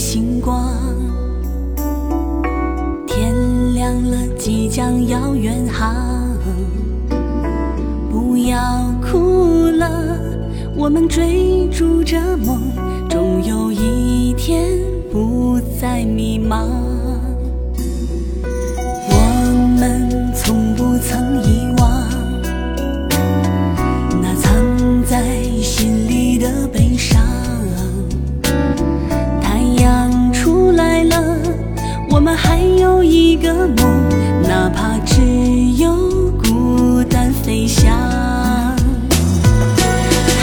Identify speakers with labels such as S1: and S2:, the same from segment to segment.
S1: 星光。天亮了即将要远航不要哭了我们追逐着梦终有一天不再迷茫。有一个梦，哪怕只有孤单飞翔。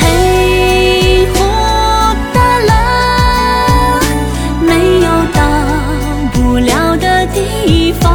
S1: 嘿，我的蓝，没有到不了的地方。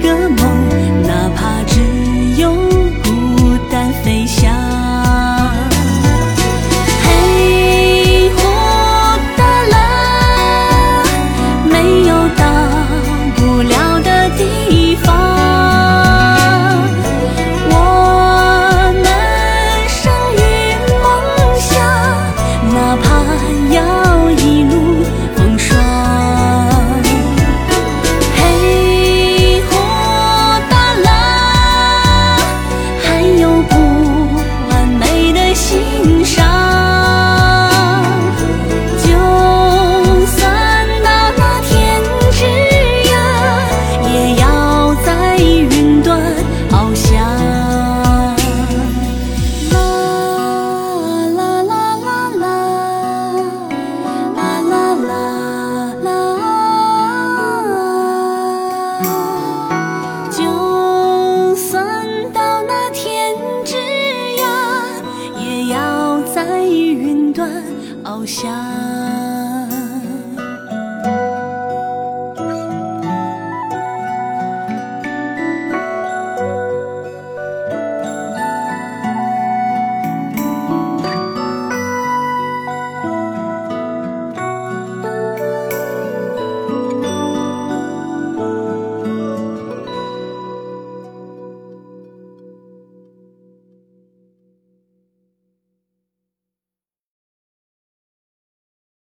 S1: gum. 翱翔